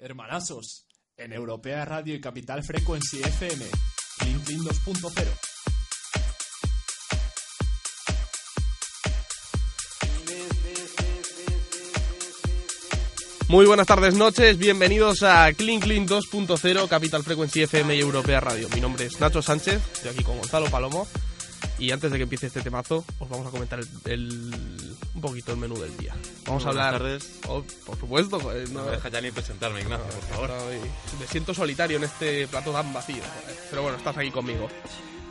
Hermanazos, en Europea Radio y Capital Frequency FM, LinkedIn 2.0. Muy buenas tardes, noches, bienvenidos a Clean Clean 2.0 Capital Frequency FM y Europea Radio. Mi nombre es Nacho Sánchez, estoy aquí con Gonzalo Palomo y antes de que empiece este temazo os vamos a comentar el, el- un poquito el menú del día. Vamos a Buenas hablar... tardes. Oh, por supuesto, joder, no, No me deja ya ni presentarme, Ignacio, por favor. Me siento solitario en este plato tan vacío, joder. pero bueno, estás aquí conmigo.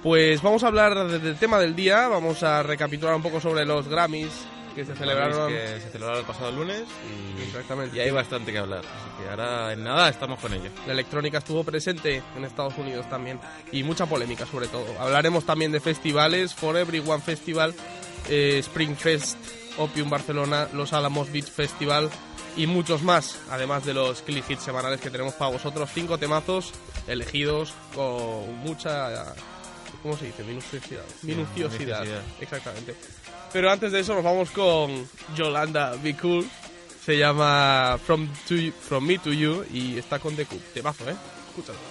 Pues vamos a hablar de- del tema del día, vamos a recapitular un poco sobre los Grammys que se celebraron... que se celebraron el pasado lunes y, Exactamente. y hay bastante que hablar. Así que ahora en nada estamos con ello. La electrónica estuvo presente en Estados Unidos también y mucha polémica sobre todo. Hablaremos también de festivales, For Everyone Festival, eh, Spring Fest, Opium Barcelona, Los Álamos Beach Festival y muchos más, además de los click hits semanales que tenemos para vosotros. Cinco temazos elegidos con mucha... ¿Cómo se dice? Minuciosidad. Minuciosidad. minuciosidad. Exactamente. Pero antes de eso nos vamos con Yolanda Be Cool. Se llama From, to From Me to You y está con The Coop. Temazo, ¿eh? Escúchalo.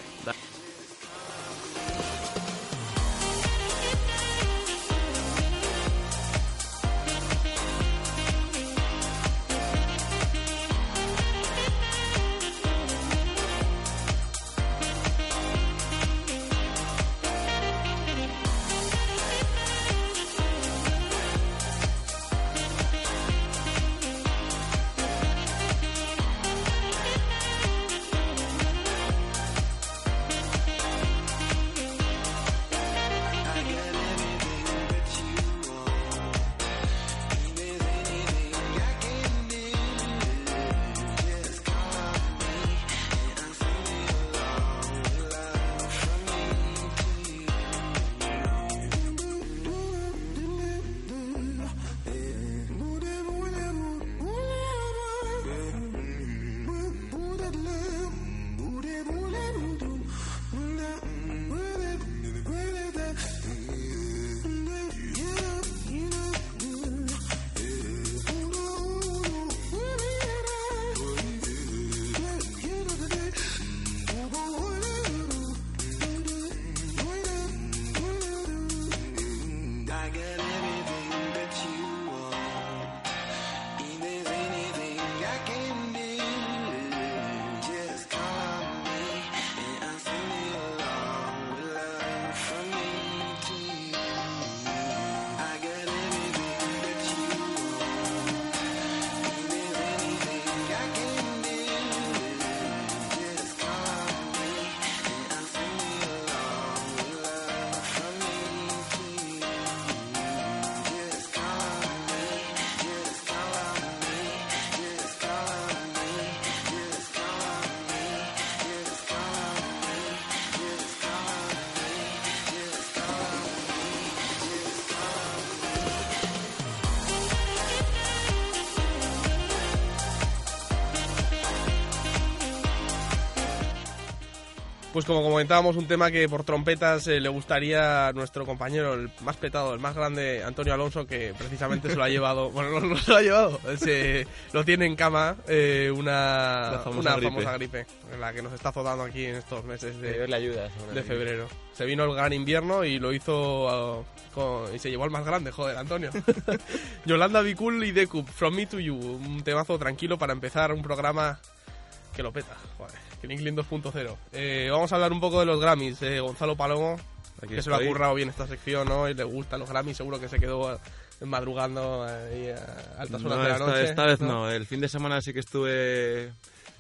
Pues como comentábamos, un tema que por trompetas eh, le gustaría a nuestro compañero, el más petado, el más grande, Antonio Alonso, que precisamente se lo ha llevado, bueno, no, no se lo ha llevado, se, lo tiene en cama eh, una, La famosa una gripe. famosa gripe, en la que nos está azotando aquí en estos meses de, le ayuda. de febrero. Se vino el gran invierno y lo hizo ah, con- y se llevó al más grande, joder, Antonio. Yolanda Bicul y Decup, From Me to You, un temazo tranquilo para empezar un programa que lo peta, joder, Clean 2.0. Eh, vamos a hablar un poco de los Grammys, eh, Gonzalo Palomo, Aquí que se lo ha estoy. currado bien esta sección, ¿no? Y le gustan los Grammys, seguro que se quedó eh, madrugando ahí a altas horas No, de la noche. esta vez no. El fin de semana sí que estuve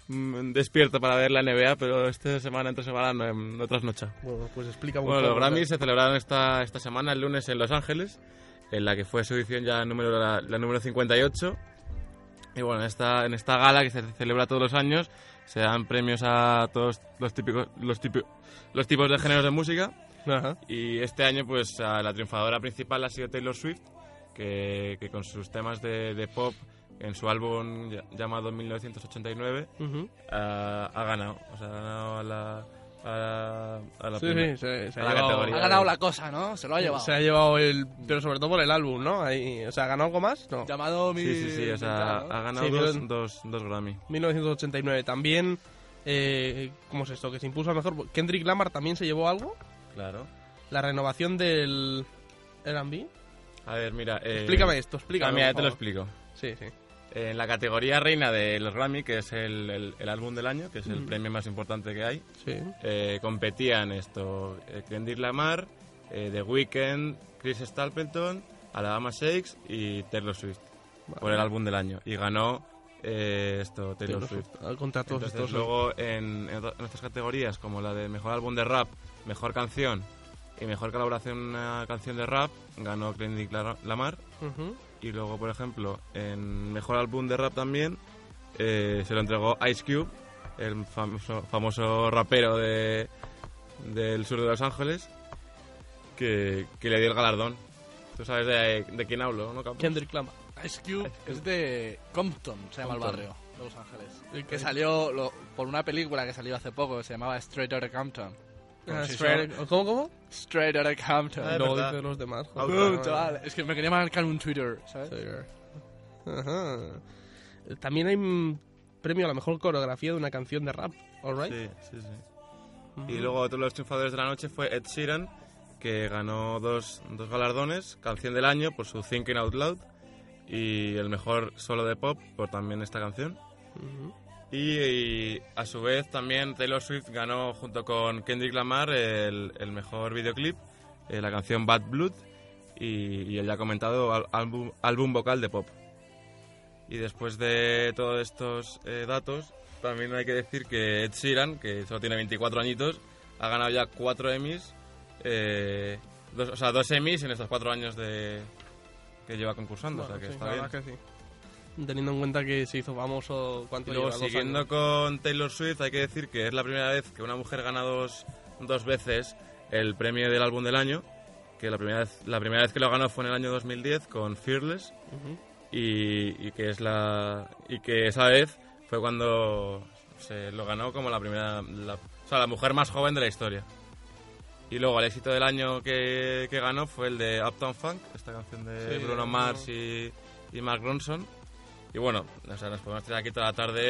mm, despierto para ver la NBA, pero esta semana, entre semana, no, no trasnocha. Bueno, pues explica Bueno, poco. los Grammys se celebraron esta, esta semana, el lunes, en Los Ángeles, en la que fue su edición ya número, la, la número 58. Y bueno, en esta, en esta gala que se celebra todos los años, se dan premios a todos los típicos, los típicos, los tipos de géneros de música. Ajá. Y este año, pues la triunfadora principal ha sido Taylor Swift, que, que con sus temas de, de pop en su álbum ll- llamado 1989 Ujú. ha, ha ganado. O sea, ha ganado la, a, a la Sí, primera- sí, se, se a ha la llevado, categoría. Ha ganado la cosa, ¿no? Se lo ha llevado. se ha llevado el... Pero sobre todo por el álbum, ¿no? Ahí, o sea, ¿ha ganado algo más? No. Llamado mi... Sí, sí, sí, o sea, tal, ¿no? ha ganado Sí, dos, dos, dos Grammy. 1989. También Eh, ¿Cómo es esto? Que se impuso a lo mejor. Kendrick Lamar también se llevó algo. Claro. La renovación del R&B. A ver, mira. eh, Explícame esto, ah, explícame. mira, por te lo explico. Sí, sí. En la categoría reina de los Grammy, que es el, el- el álbum del año, que es el Mm. premio más importante que hay, Sí. eh, competían esto eh, Kendrick Lamar, eh, The Weeknd, Chris Stapleton, Alabama Shakes y Taylor Swift por el álbum del año. Y ganó eh, esto Taylor, Taylor Swift. Swift, Contra todos Entonces, estos. luego en, en, en estas categorías, como la de mejor álbum de rap, mejor canción y mejor colaboración una canción de rap, ganó Kendrick La- Lamar. Y luego, por ejemplo, en mejor álbum de rap también eh, se lo entregó Ice Cube, el famoso, famoso rapero de, del sur de Los Ángeles, que, que le dio el galardón. Tú sabes de, de quién hablo, ¿no, Campos? Kendrick Lamar. Ice Cube es de Compton, se llama el barrio de Los Ángeles. ¿Y Que salió lo- por una película que salió hace poco que se llamaba Straight Outta Compton. Ah, Straight- ¿Cómo, cómo? Straight Outta Compton. Ah, verdad. dicen los demás. Joder. Chaval. Es que me quería marcar un Twitter, ¿sabes? Sí. Ajá. También hay un premio a la mejor coreografía de una canción de rap, ¿alright? Sí, sí, sí. Y luego otro de los triunfadores de la noche fue Ed Sheeran, que ganó dos, dos galardones, canción del año por su Thinking Out Loud y el mejor solo de pop por también esta canción. Ujú. Y, y a su vez también Taylor Swift ganó junto con Kendrick Lamar el, el mejor videoclip, eh, la canción Bad Blood y, y el ya comentado al- álbum, álbum vocal de pop. Y después de todos estos eh, datos, también hay que decir que Ed Sheeran, que solo tiene 24 añitos, ha ganado ya cuatro Emmys, eh, dos, o sea, dos Emmys en estos cuatro años de que lleva concursando, o sea Bueno, que sí, está bien. que sí. Teniendo en cuenta que se hizo famoso cuánto Y luego, lleva, siguiendo años. con Taylor Swift, hay que decir que es la primera vez que una mujer gana dos, dos veces el premio del álbum del año. Que la primera, vez, la primera vez que lo ganó fue en el año 2010 con Fearless. Ujú. Y, y que es la y que esa vez fue cuando se lo ganó como la primera la, o sea la mujer más joven de la historia y luego el éxito del año que, que ganó fue el de Uptown Funk esta canción de Sí, Bruno no. Mars y, y Mark Ronson y bueno o sea, nos podemos tirar aquí toda la tarde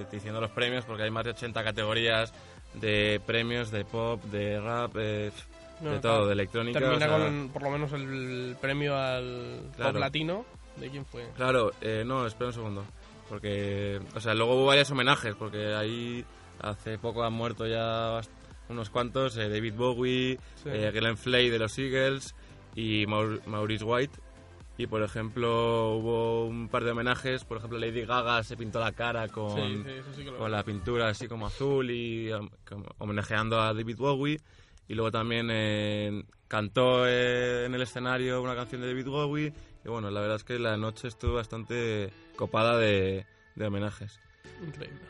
eh, diciendo los premios porque hay más de 80 categorías de premios de pop de rap eh, No, de claro. todo de electrónica Termina o sea, con por lo menos el premio al Claro. pop latino. ¿De quién fue? Claro, eh, no, espera un segundo. Porque, o sea, luego hubo varios homenajes, porque ahí hace poco han muerto ya unos cuantos, eh, David Bowie, Sí. eh, Glenn Flay de los Eagles y Maur- Maurice White. Y, por ejemplo, hubo un par de homenajes, por ejemplo, Lady Gaga se pintó la cara con, Sí, sí, sí con la pintura así como azul y um, como homenajeando a David Bowie. Y luego también eh, cantó eh, en el escenario una canción de David Bowie. Y bueno, la verdad es que la noche estuvo bastante copada de, de homenajes. Increíble.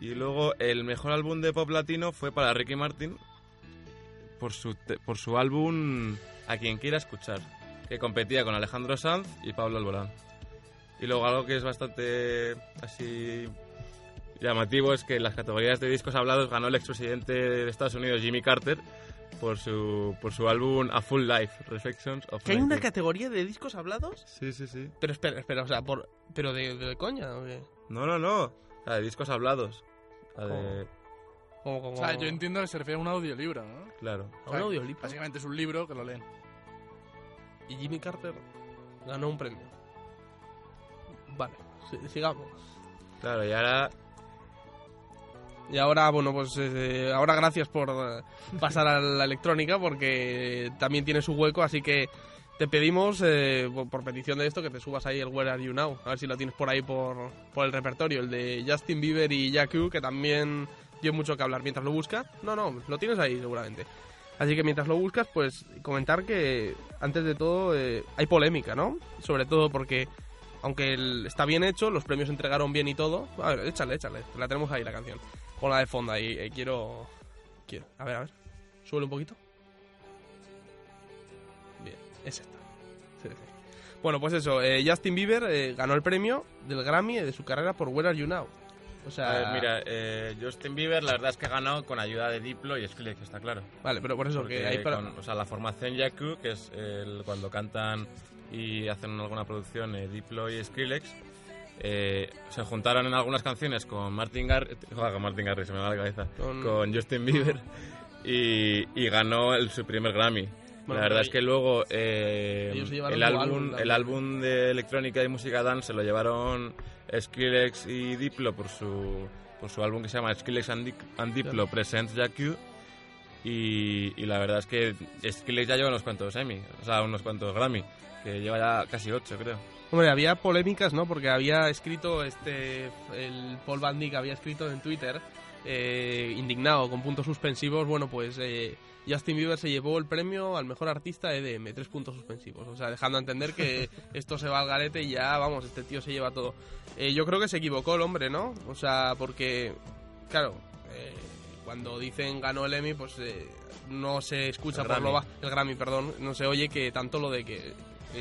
Y luego el mejor álbum de pop latino fue para Ricky Martin por su, por su álbum A quien quiera escuchar, que competía con Alejandro Sanz y Pablo Alborán. Y luego algo que es bastante así llamativo es que en las categorías de discos hablados ganó el expresidente de Estados Unidos Jimmy Carter por su, por su álbum A Full Life, Reflections of ¿Que hay una 19. categoría de discos hablados? Sí, sí, sí. Pero espera, espera, o sea, por, pero de, de coña, ¿o qué? No, no, no. La de discos hablados. La de... Como, como, O sea, yo entiendo que se refiere a un audiolibro, ¿no? Claro. a un audiolibro. Básicamente es un libro que lo leen. Y Jimmy Carter ganó un premio. Vale, si- sigamos. Claro, y ahora Y ahora, bueno, pues eh, ahora gracias por eh, pasar a la electrónica porque también tiene su hueco, así que te pedimos, eh, por, petición de esto, que te subas ahí el Where Are You Now, a ver si lo tienes por ahí por, por el repertorio, el de Justin Bieber y Yaku, que también dio mucho que hablar mientras lo buscas. No, no, lo tienes ahí seguramente. Así que mientras lo buscas, pues comentar que antes de todo eh, hay polémica, ¿no? Sobre todo porque, aunque está bien hecho, los premios entregaron bien y todo. A ver, échale, échale, la tenemos ahí la canción. Ponla de fondo ahí, eh, quiero... Quiero, a ver, a ver. Súbele un poquito. Bien, es esta. Bueno, pues eso, eh, Justin Bieber ganó el premio del Grammy de su carrera por Where Are You Now. O sea, A ver, mira, eh, Justin Bieber la verdad es que ha ganado con ayuda de Diplo y Skrillex, está claro. vale, pero por eso Porque que hay para... con- o sea, la formación Yaku, que es el- cuando cantan y hacen alguna producción eh, Diplo y Skrillex, eh, se juntaron en algunas canciones con Martin Garrix, con Martin Garrix, se me va la cabeza, Con- con, Justin Bieber y, y ganó el, su primer Grammy. Bueno, la verdad es que luego eh, el, su álbum, álbum el álbum de electrónica y música dance se lo llevaron Skrillex y Diplo por su, por su álbum que se llama Skrillex and, Di- and Diplo Presents Jack. Y, y la verdad es que Skrillex ya lleva unos cuantos Emmy, o sea, unos cuantos Grammy, que lleva ya casi ocho, creo. Hombre, había polémicas, ¿no? Porque había escrito este. El Paul Van Dyck había escrito en Twitter, eh, indignado, con puntos suspensivos. Bueno, pues eh, Justin Bieber se llevó el premio al mejor artista EDM, tres puntos suspensivos. O sea, dejando a entender que esto se va al garete y ya, vamos, este tío se lleva todo. Eh, yo creo que se equivocó el hombre, ¿no? O sea, porque, claro, eh, cuando dicen ganó el Emmy, pues eh, no se escucha El por lo bajo. El Grammy, perdón. No se oye que tanto lo de que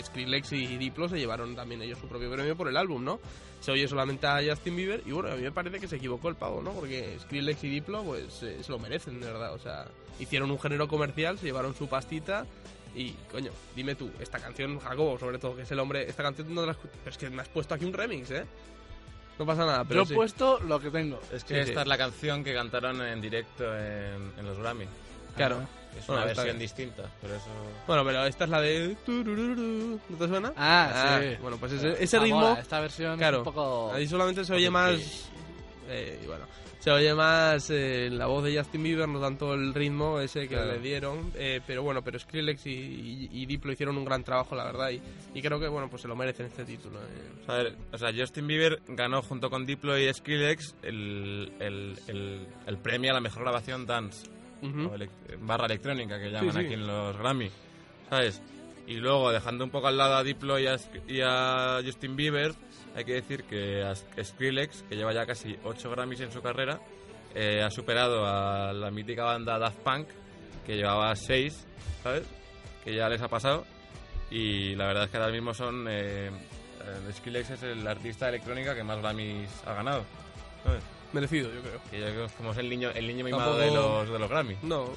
Skrillex y Diplo se llevaron también ellos su propio premio por el álbum, ¿no? Se oye solamente a Justin Bieber y bueno, a mí me parece que se equivocó el pavo, ¿no? Porque Skrillex y Diplo pues eh, se lo merecen, de verdad. O sea, hicieron un género comercial, se llevaron su pastita y, coño, dime tú, esta canción, Jacobo, sobre todo, que es el hombre, esta canción no te la escu- Pero es que me has puesto aquí un remix, ¿eh? No pasa nada, pero Yo he sí. puesto lo que tengo. Es que Sí, esta sí. es la canción que cantaron en directo en, en los Grammy. Claro. Es Bueno, una versión bien. distinta, por eso... Bueno, pero esta es la de... ¿No te suena? Ah, sí. Bueno, pues ese, ese Ah, ritmo... mola, esta versión Claro, es un poco... Ahí solamente se oye más. eh, bueno, se oye más eh, la voz de Justin Bieber, no tanto el ritmo ese que Claro. le dieron. eh, pero bueno, pero Skrillex y, y- y Diplo hicieron un gran trabajo, la verdad. Y, y creo que bueno, pues se lo merecen este título. eh. A ver, o sea, Justin Bieber ganó junto con Diplo y Skrillex el, el, el, el premio a la mejor grabación dance, O elec- barra electrónica que llaman sí. aquí en los Grammy, ¿sabes? Y luego, dejando un poco al lado a Diplo y a, y a Justin Bieber, hay que decir que a Sk- Skrillex, que lleva ya casi 8 Grammys en su carrera, eh, ha superado a la mítica banda Daft Punk, que llevaba 6, ¿sabes? Que ya les ha pasado. Y la verdad es que ahora mismo son... Eh, eh, Skrillex es el artista de electrónica que más Grammys ha ganado. ¿sabes? Merecido, yo creo. Que yo creo que es como es el niño, el niño mimado Tampoco- de los, de los Grammy. No,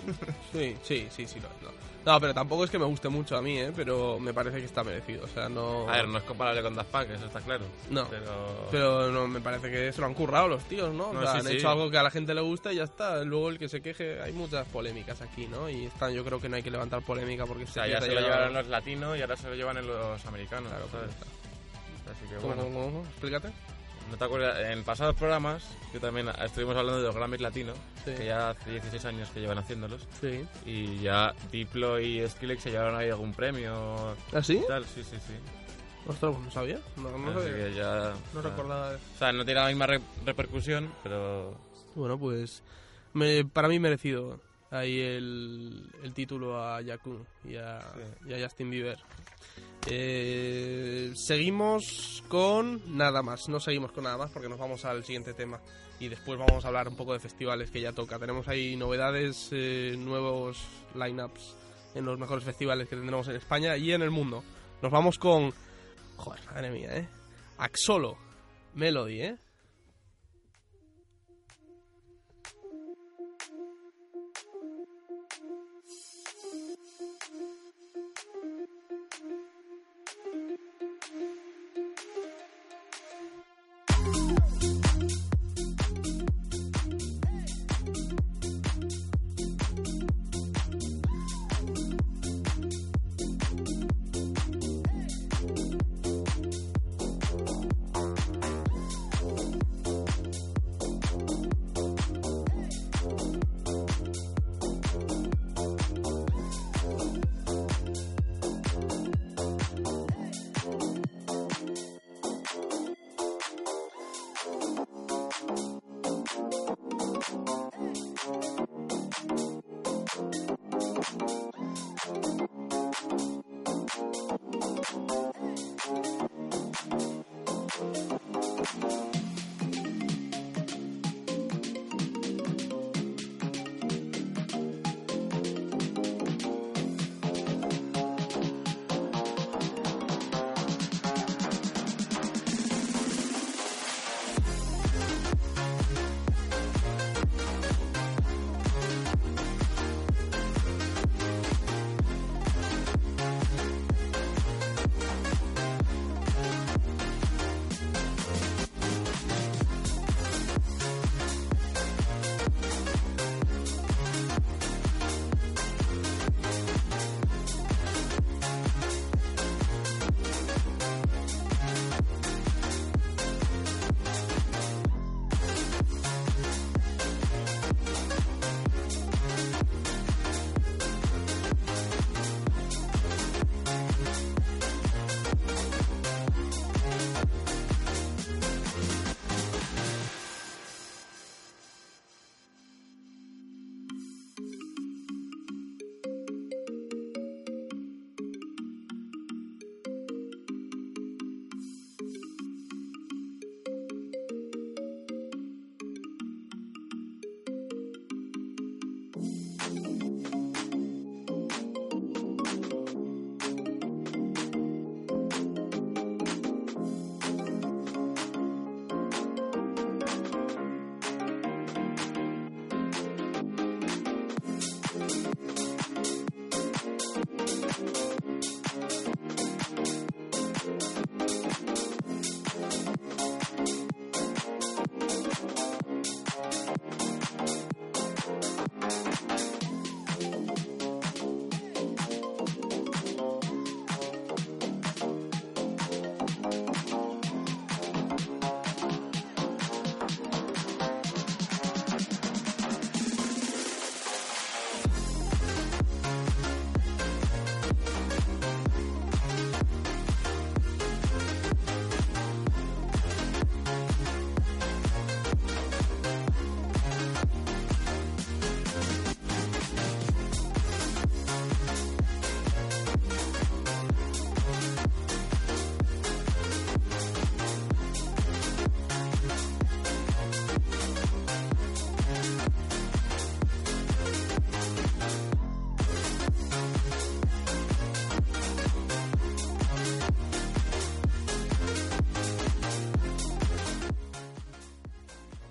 sí, sí, sí, sí. No, no. No, pero tampoco es que me guste mucho a mí, ¿eh? Pero me parece que está merecido. O sea, no. A ver, no es comparable con Daft Punk, eso está claro. No. Pero... Pero no, me parece que se lo han currado los tíos, ¿no? O sea, sí, han sí. hecho algo que a la gente le gusta y ya está. Luego el que se queje, hay muchas polémicas aquí, ¿no? Y están, yo creo que no hay que levantar polémica porque O sea, ya se lo llevaron los latinos y ahora se lo llevan en los americanos, Claro, ¿sabes? pues Así que ¿Cómo, bueno. cómo, cómo? Explícate. ¿No te acuerdas? En pasados programas, que también estuvimos hablando de los Grammys latinos, Sí. que ya hace 16 años que llevan haciéndolos, Sí. y ya Diplo y Skrillex se llevaron ahí algún premio ¿Ah, sí? tal, sí, sí, sí. Ostras, pues no sabía. No, no sabía. que ya... No recordaba. O sea, no tiene la misma re- repercusión, pero... Bueno, pues me- para mí merecido ahí el, el título a y Sí. y a Justin Bieber. Eh, seguimos con nada más, no seguimos con nada más porque nos vamos al siguiente tema y después vamos a hablar un poco de festivales que ya toca. Tenemos ahí novedades, eh, nuevos lineups en los mejores festivales que tendremos en España y en el mundo. Nos vamos con, joder, madre mía, eh, Axolo Melody, eh.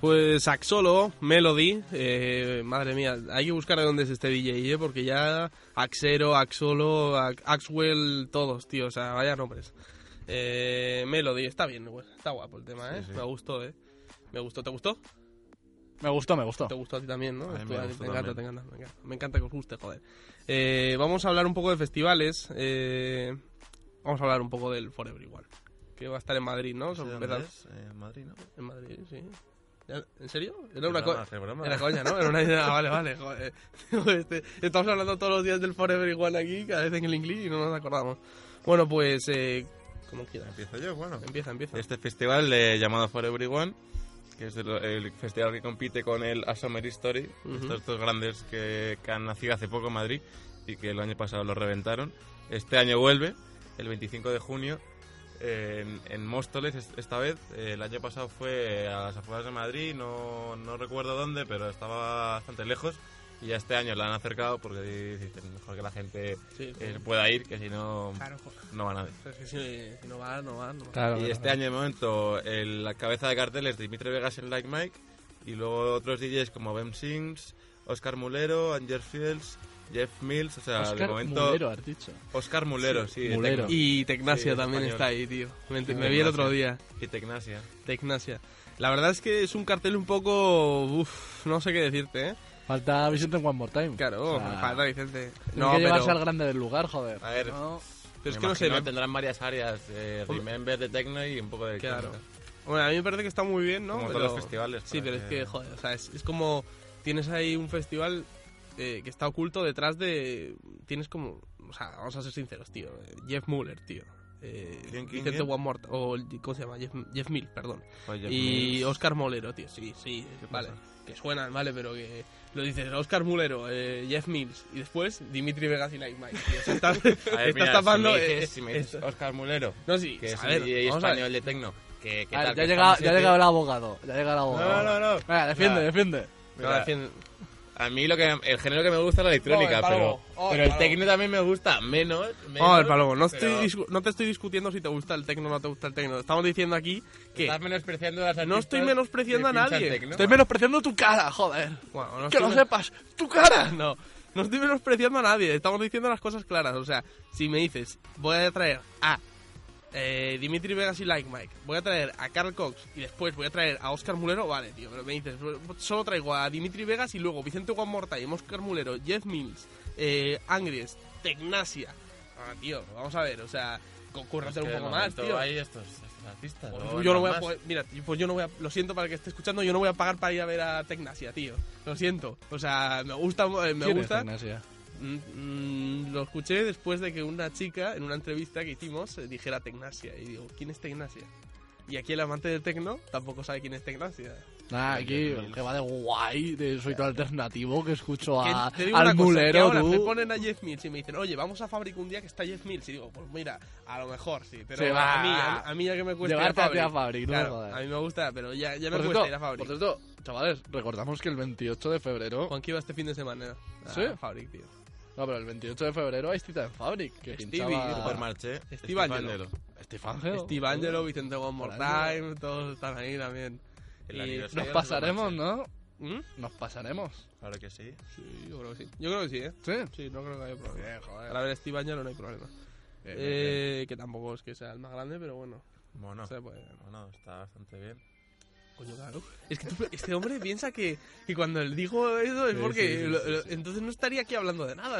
Pues Axolo, Melody, eh, madre mía, hay que buscar de dónde es este DJ, ¿eh? porque ya Axero, Axolo, Axwell, todos, tío, o sea, vaya nombres. Eh, Melody, está bien, güey, está guapo el tema, ¿eh? Sí. Me gustó, ¿eh? Me gustó, ¿te gustó? Me gustó, me gustó. Te gustó a ti también, ¿no? Me a ti gustó te encanta, te también. encanta, me encanta. Me encanta que os guste, joder. Eh, vamos a hablar un poco de festivales. eh, vamos a hablar un poco del For Everyone. Que va a estar en Madrid, ¿no? Eh, Madrid, ¿no? En Madrid, sí. ¿Ya- ¿En serio? Era una broma. Era coña, ¿no? Era una idea. Vale, vale. Joder. Este, estamos hablando todos los días del For Everyone aquí, cada vez en el inglés y no nos acordamos. Bueno, pues. Eh, como quieras. Empiezo yo, bueno. Empieza, empieza. Este festival eh, llamado For Everyone, que es el, el festival que compite con el A Summer History, Ujú. estos dos grandes que, que han nacido hace poco en Madrid y que el año pasado lo reventaron. Este año vuelve, el 25 de junio, en, en Móstoles es- esta vez. Eh, el año pasado fue a las afueras de Madrid, no, no recuerdo dónde, pero estaba bastante lejos. Y ya este año la han acercado porque dicen mejor que la gente Sí, sí. eh, pueda ir, que si no, Claro, no va nadie. Es que si, si no va, no va. No va. Claro, Y claro, este claro. año de momento el- la cabeza de cartel es Dimitri Vegas en Like Mike y luego otros DJs como Ben Sings, Oscar Mulero, Anger Fields, Jeff Mills, o sea, de Oscar momento Mulero, has dicho. Oscar Mulero, sí, de Mulero. Tecno. Y Tecnasia Sí, también español. está ahí, tío. Me, Sí, me vi el otro día. y Tecnasia. Tecnasia. La verdad es que es un cartel un poco... Uf, no sé qué decirte, ¿eh? Falta Vicente en One More Time. Claro, O sea, falta Vicente. No, que pero, llevarse al grande del lugar, joder. A ver, No. pero es que no sé... tendrán varias áreas, eh. Remember de Tecno y un poco de Claro. Bueno, a mí me parece que está muy bien, ¿no? Como Pero- todos los festivales. Sí, pero es que, joder, o sea, es, es como... Tienes ahí un festival eh, que está oculto detrás de... Tienes como... O sea, vamos a ser sinceros, tío. Jeff Muller, tío. Eh, ¿Quién, quién, Vicente? One More... O, ¿cómo se llama? Jeff, Jeff Mill, perdón. Oye, y Mills. Oscar Molero, tío. Sí, sí, ¿Qué vale. pasa? Que suenan, vale, pero que lo dices Oscar Mulero, eh, Jeff Mills y después Dimitri Vegas y Like Mike. tío. O sea, estás, A ver, estás mira, tapando. si me eh, si me dices. Oscar Mulero, No, sí, que es a ver, DJ español de Tecno, que, que tal, ya, que llega, estamos ya ha llegado el abogado. Ya llega el abogado. No, no, no. Venga, defiende, defiende. No, mira, defiende- A mí lo que el género que me gusta es la electrónica, Oh, el pero. Oh, pero el el techno también me gusta menos. menos Vamos a ver, Palomo, no, pero estoy no te estoy discutiendo si te gusta el tecno o no te gusta el tecno. Estamos diciendo aquí que. Estás menospreciando a las No estoy menospreciando a nadie. Estoy menospreciando tu cara, joder. Bueno, no que lo sepas. Tu cara. No, no estoy menospreciando a nadie. Estamos diciendo las cosas claras. O sea, si me dices, voy a traer a eh, Dimitri Vegas y Like Mike, voy a traer a Carl Cox y después voy a traer a Oscar Mulero, vale, tío. Pero me dices, solo traigo a Dimitri Vegas y luego Vicente More Time, Oscar Mulero, Jeff Mills, eh, Angries, Tecnasia. Ah, tío, vamos a ver, o sea, concurrate Es un poco más, tío. Hay estos, estos artistas. Pues yo no voy a poder- mira, pues yo no voy a, lo siento para el que esté escuchando, yo no voy a pagar para ir a ver a Tecnasia, tío. Lo siento. O sea, me gusta, eh, me ¿Quién es gusta. Mm, mm, lo escuché después de que una chica en una entrevista que hicimos eh, dijera Tecnasia y digo, ¿quién es Tecnasia? Y aquí el amante del tecno tampoco sabe quién es Tecnasia. Nah, aquí Mills. que va de guay, de soy todo alternativo, que escucho Que a, te digo al una cosa, que mulero, ahora tú. me ponen a Jeff Mills y me dicen, oye, vamos a Fabric un día que está Jeff Mills. Y digo, pues mira, a lo mejor sí, pero Sí, va. a, mí, a, a mí ya que me cuesta Llevarte ir a a ti a Fabric. Fabric, no me Claro, jodas. a mí me gusta, pero ya, ya me Por cuesta cierto, ir a Fabric. por cierto, chavales, recordamos que el 28 de febrero... Juan que iba este fin de semana a ¿Sí? Fabric, tío. No, pero el 28 de febrero hay cita en Fabric, que Stevie, pinchaba... Supermarché. Steve Angelo. Steve Angelo. Steve Angelo, Vicente One More. Time, todos están ahí también. El Y Nos pasaremos. ¿no? ¿Mm? Nos pasaremos. Claro que sí. Sí, yo creo que sí. Yo creo que sí, ¿eh? ¿Sí? Sí, no creo que haya problema. Bien, joder. Para ver Steve Angelo no hay problema. Bien, bien, Eh, que tampoco es que sea el más grande, pero bueno. Bueno, se puede- bueno, está bastante bien. Coño, claro. Es que tú- este hombre piensa que, que cuando él dijo eso es Sí, porque... sí, sí, lo- sí, lo- sí. Entonces no estaría aquí hablando de nada.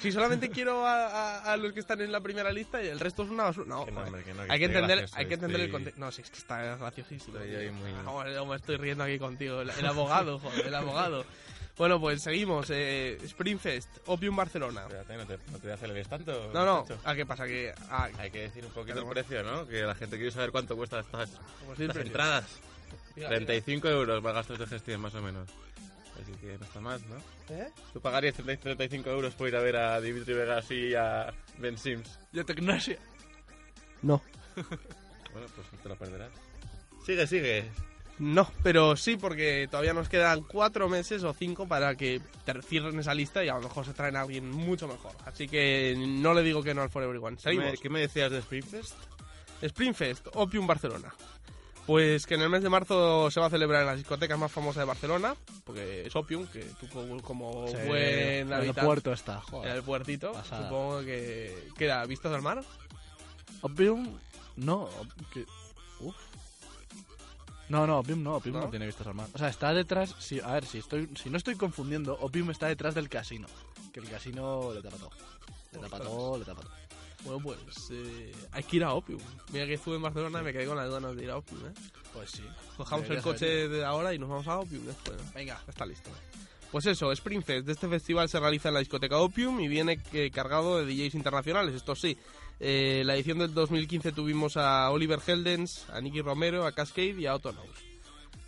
si solamente quiero a, a- a los que están en la primera lista y el resto es una basura. No, Que no, hombre, que no, hay que entender, gracioso, hay que entender el estoy- contexto. No, si es que está graciosísimo. Estoy muy- No, me estoy riendo aquí contigo. El, el abogado, joder, el abogado. Bueno, pues seguimos. Eh, Springfest, Opium Barcelona. Espérate, no te, no te aceleres tanto. No, no. ¿A qué pasa? Que... Ah, Hay que decir un poquito el precio, ¿no? Que la gente quiere saber cuánto cuesta estas, estas entradas. Diga, 35 euros para gastos de gestión, más o menos. Así que no está mal, ¿no? ¿Eh? ¿Tú pagarías 30 35 euros por ir a ver a Dimitri Vegas y a Ben Sims? Y a Tecnasia. No. Bueno, pues no te lo perderás. Sigue, sigue. No, pero sí, porque todavía nos quedan cuatro meses o cinco para que ter- cierren esa lista y a lo mejor se traen a alguien mucho mejor. Así que no le digo que no al For Everyone. ¿Qué me, qué me decías de Springfest? Springfest, Opium Barcelona. Pues que en el mes de marzo se va a celebrar en las discotecas más famosas de Barcelona, porque es Opium, que tú como, Sí, buen en el habitante puerto está, en joder. el puertito, Pasada. supongo que queda vistas al mar. Opium, no. que- uf. No, no, Opium no, Opium no, ¿No? tiene vistas al mar. O sea, está detrás, si, a ver, si estoy si no estoy confundiendo, Opium está detrás del casino. Que el casino le tapa todo. Le tapa todo, le tapa todo. Bueno, pues eh, hay que ir a Opium. Mira que estuve en Barcelona y me quedé con las ganas de ir a Opium, ¿eh? Pues sí. Cojamos el coche de ahora y nos vamos a Opium después. Venga. Está listo. Pues eso, Springfest de este festival se realiza en la discoteca Opium y viene eh, cargado de DJs internacionales, esto sí. Eh, la edición del 2015 tuvimos a Oliver Heldens, a Nicky Romero, a Cascade y a Otto Knows.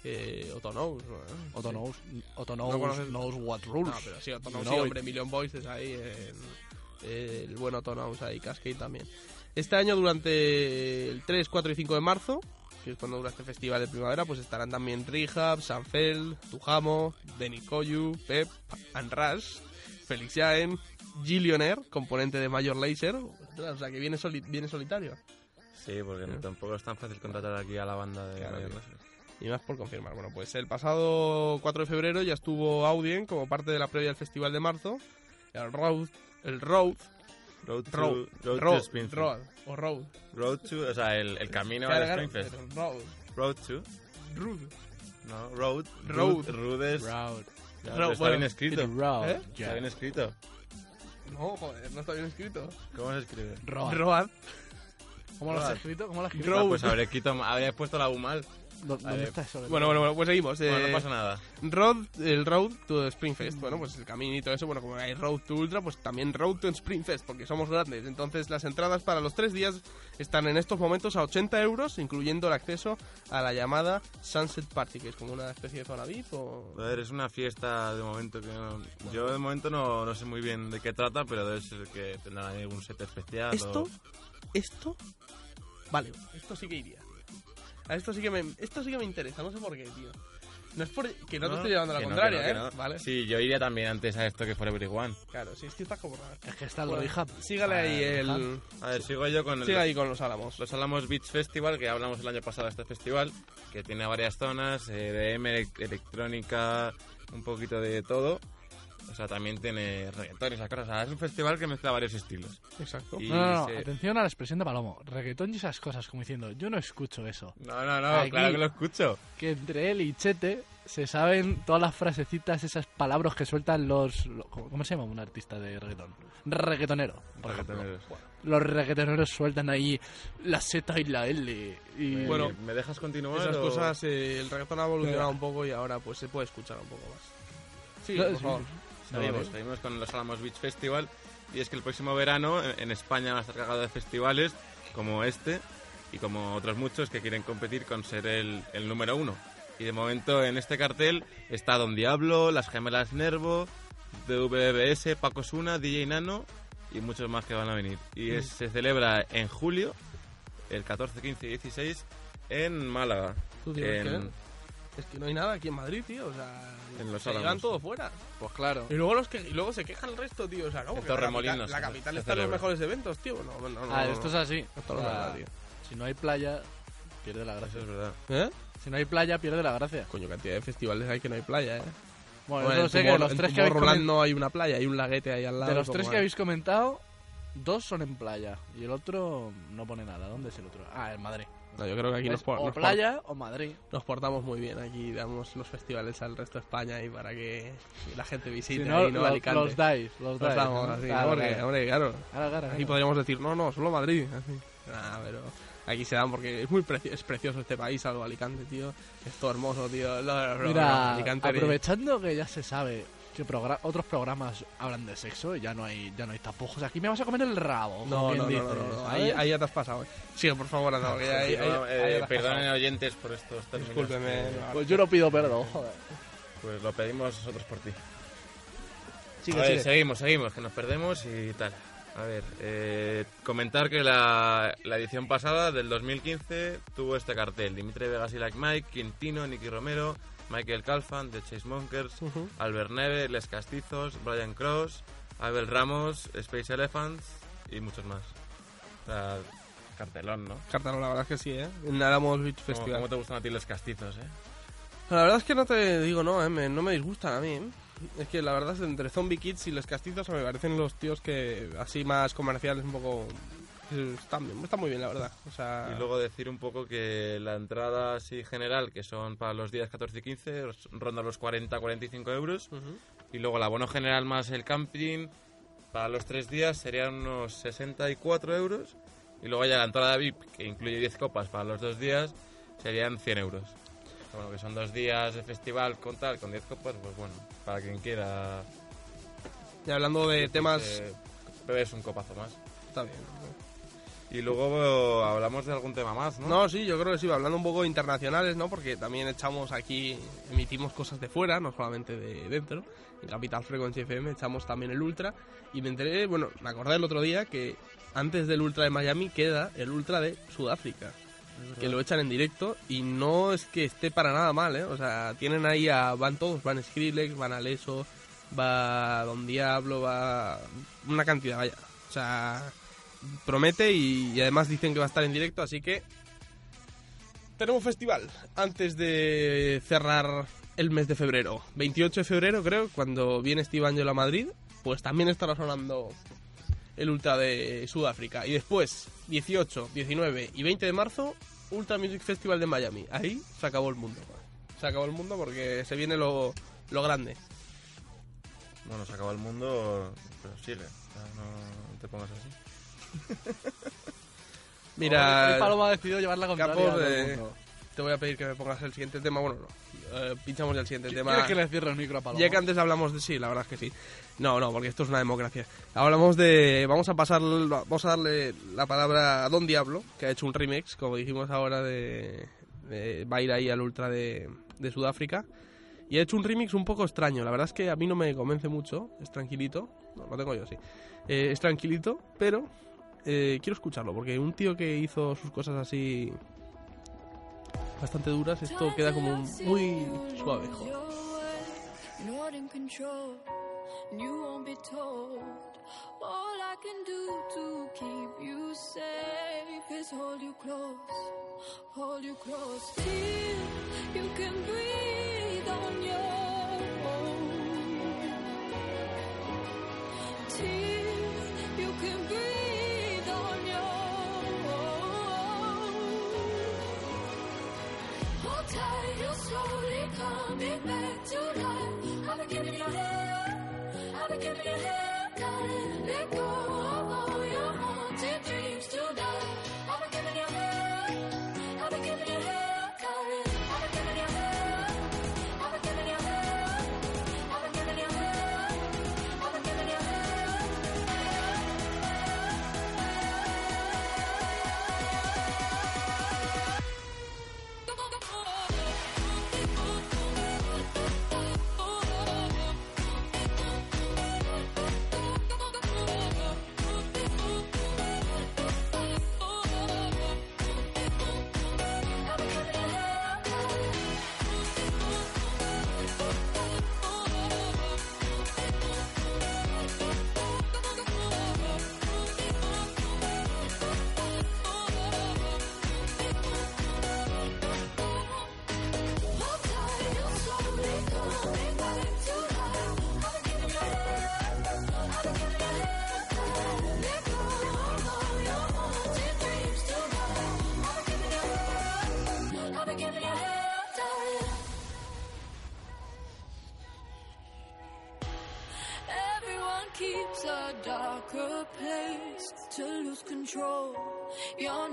Eh, Otto Knows, ¿no? Otto Sí. knows, Otto ¿No knows, conoces? knows what rules. No, pero sí, Otto Knows, know sí, hombre, Million Voices ahí, eh, eh, el buen Otto Knows ahí, Cascade también. Este año, durante el 3, 4 y 5 de marzo, que es cuando dura este festival de primavera, pues estarán también Rehab, Sanfel, Tujamo, Denny Koyu, Pep, Anrash, Felix Jaen, Gillionaire, componente de Major Lazer, o sea que viene, soli- viene solitario. Sí, porque no- tampoco es tan fácil contratar aquí a la banda de Claro. Lazer. Y más por confirmar. Bueno, pues el pasado 4 de febrero ya estuvo Audien como parte de la previa del festival de marzo. El Road, el Road, Road to, Road, road to Road, Springfield. Road, o Road. Road to, o sea, el, el camino Springfest. pero Road, Road to, Road, no, road. Road. Rude es- Road. ya, Road, está bueno, bien escrito. Road. ¿Eh? Está bien escrito. No, joder, no está bien escrito. ¿Cómo se escribe? Road. Road, ¿Cómo lo has Road. escrito? ¿Cómo lo has escrito? Road. Ah, pues habré, quito, habré puesto la U mal. ¿Dó- A ¿Dónde está eso? Bueno, bueno, bueno, pues seguimos. Bueno, eh, no pasa nada. Road, el Road to Springfest. Bueno, pues el camino y todo eso. Bueno, como hay Road to Ultra, pues también Road to Springfest, porque somos grandes. Entonces, las entradas para los tres días están en estos momentos a 80 euros, incluyendo el acceso a la llamada Sunset Party, que es como una especie de zona VIP o. A ver, es una fiesta de momento que no- yo de momento no, no sé muy bien de qué trata, pero debe ser que tendrán ahí algún set especial. Esto, o- esto, vale, esto sí que iría. A esto sí que me, esto sí que me interesa, no sé por qué, tío. No es por que no, te estoy llevando la que no, contraria, que no, ¿eh? que no. Vale. Sí, yo iría también antes a esto que Forever One. Claro, sí, es que está como raro. Es que está el Bueno, Rehab. sígale ahí Ah, el. Rehab. A ver, sigo yo con el, Siga ahí con los álamos. los Álamos Beach Festival, que hablamos el año pasado de este festival, que tiene varias zonas, eh, DM, elec- electrónica, un poquito de todo. O sea, también tiene reggaetón y esas cosas. O sea, es un festival que mezcla varios estilos. Exacto. Y No, no, no, se- atención a la expresión de Palomo. Reggaetón y esas cosas, como diciendo, yo no escucho eso. No, no, no, Aquí- claro que lo escucho. Que entre él y Chete se saben todas las frasecitas, esas palabras que sueltan los... lo- ¿Cómo se llama un artista de reggaetón? Reggaetonero, por ejemplo. Reggaetoneros. Los reggaetoneros sueltan ahí la Z y la L. Y... Bueno, ¿Me dejas continuar? Esas o- cosas, eh, el reggaetón ha evolucionado Venga. un poco y ahora pues se puede escuchar un poco más. Sí, Claro, por sí, favor. Seguimos, No, seguimos con los Álamos Beach Festival. Y es que el próximo verano en en España va a estar cargado de festivales como este y como otros muchos que quieren competir con ser el, el número uno. Y de momento en este cartel está Don Diablo, Las Gemelas Nervo, DVBS, Paco Suna, DJ Nano y muchos más que van a venir. Y es- se celebra en julio, el 14, 15 y 16, en Málaga. Tú En- Es que no hay nada aquí en Madrid, tío. O sea, En los se Álamos. llevan todo fuera. Pues claro. Y luego, los que, y luego se quejan el resto, tío. O sea, no, porque la capital, la capital está en los mejores eventos, tío. No, no, no, Ah, no, esto no. es así. Esto no es O sea, verdad, tío. Si no hay playa, pierde la Eso gracia. es verdad. ¿Eh? Si no hay playa, pierde la gracia. Coño, cantidad de festivales hay que no hay playa, ¿eh? Bueno, Bueno, yo en sé que los en tres que habéis no hay una playa, hay un laguete ahí al lado. de los tres que hay. habéis comentado, dos son en playa y el otro no pone nada. ¿Dónde es el otro? Ah, en Madrid. No, yo creo que aquí nos, Es por- o nos por- playa o Madrid. nos portamos muy bien. Aquí damos los festivales al resto de España y para que la gente visite Si no, ahí, ¿no? lo- Alicante. los dais, los Los dais. así, Claro, porque, claro. hombre, claro. Claro, claro, Aquí claro. podríamos decir, no, no, solo Madrid. Así. Nah, pero aquí se dan porque es muy preci- es precioso este país, algo Alicante, tío. Es todo hermoso, tío. Mira, Alicante aprovechando que ya se sabe que progra- otros programas hablan de sexo y ya no hay ya no hay tapujos. Aquí me vas a comer el rabo. No, no, no. Ahí, ahí ya te has pasado. eh. Sigue, por favor, anda, porque ahí, ahí- No, ahí eh, perdonen oyentes por estos términos. Discúlpeme. que- Pues yo no pido perdón, joder. Pues lo pedimos nosotros por ti. Sigue, a ver, sigue. seguimos, seguimos, que nos perdemos y tal. A ver, eh, comentar que la, la edición pasada del 2015 tuvo este cartel. Dimitri Vegas y Like Mike, Quintino, Nicky Romero, Michael Calfan, The Chase Monkers, Ujú. Albert Neve, Les Castizos, Brian Cross, Abel Ramos, Space Elephants y muchos más. O sea, Cartelón, ¿no? Cartano, la verdad es que sí, ¿eh? En Álamos Beach ¿Cómo, Festival. cómo te gustan a ti los castizos, eh? La verdad es que no te digo, no, ¿eh? me- no me disgustan a mí. ¿eh? Es que la verdad es que entre Zombie Kids y los castizos me parecen los tíos que así más comerciales un poco... Están, bien, están muy bien, la verdad. O sea, Y luego decir un poco que la entrada así general, que son para los días 14 y 15, os- ronda los 40-45 euros. Ujú. Y luego el abono general más el camping, para los tres días serían unos 64 euros. Y luego ya la entrada VIP, que incluye 10 copas para los dos días, serían 100 euros. Bueno, que son dos días de festival con tal, con 10 copas, pues bueno, para quien quiera... Y hablando de temas... eh, bebes un copazo más. Está bien. Y luego eh, hablamos de algún tema más, ¿no? No, sí, yo creo que sí, hablando un poco de internacionales, ¿no? Porque también echamos aquí, emitimos cosas de fuera, no solamente de dentro. En Capital Frequency FM echamos también el Ultra. Y me enteré, bueno, me acordé el otro día que antes del Ultra de Miami queda el Ultra de Sudáfrica. Que lo echan en directo y no es que esté para nada mal, ¿eh? O sea, tienen ahí a... Van todos, van Skrillex, van Aleso, va Don Diablo, va... Una cantidad, vaya. O sea, promete y, además dicen que va a estar en directo, así que tenemos festival antes de cerrar el mes de febrero. 28 de febrero creo, cuando viene Steve Angelo a Madrid, pues también estará sonando el Ultra de Sudáfrica. Y después, 18, 19 y 20 de marzo, Ultra Music Festival de Miami. Ahí se acabó el mundo. Se acabó el mundo porque se viene lo, lo grande. Bueno, se acabó el mundo, pero sigue. No te pongas así. Mira, Hoy Paloma ha decidido llevar la contraria Capos, a todo el eh, mundo. te voy a pedir que me pongas el siguiente tema. Bueno, no, eh, pinchamos ya el siguiente tema. ¿Quieres que le cierre el micro a Paloma? Ya que antes hablamos de sí, la verdad es que sí. No, no, porque esto es una democracia. Hablamos de vamos a pasar vamos a darle la palabra a Don Diablo, que ha hecho un remix, como dijimos ahora de, de va a ir ahí al ultra de, de Sudáfrica. Y ha hecho un remix un poco extraño. La verdad es que a mí no me convence mucho. Es tranquilito. No, lo tengo yo, sí. Eh, es tranquilito, pero eh, quiero escucharlo. Porque un tío que hizo sus cosas así bastante duras, esto queda como muy suave. joder. Not in tight, you're slowly coming back to. I've been giving you hell, I've been giving you hell. Let go of all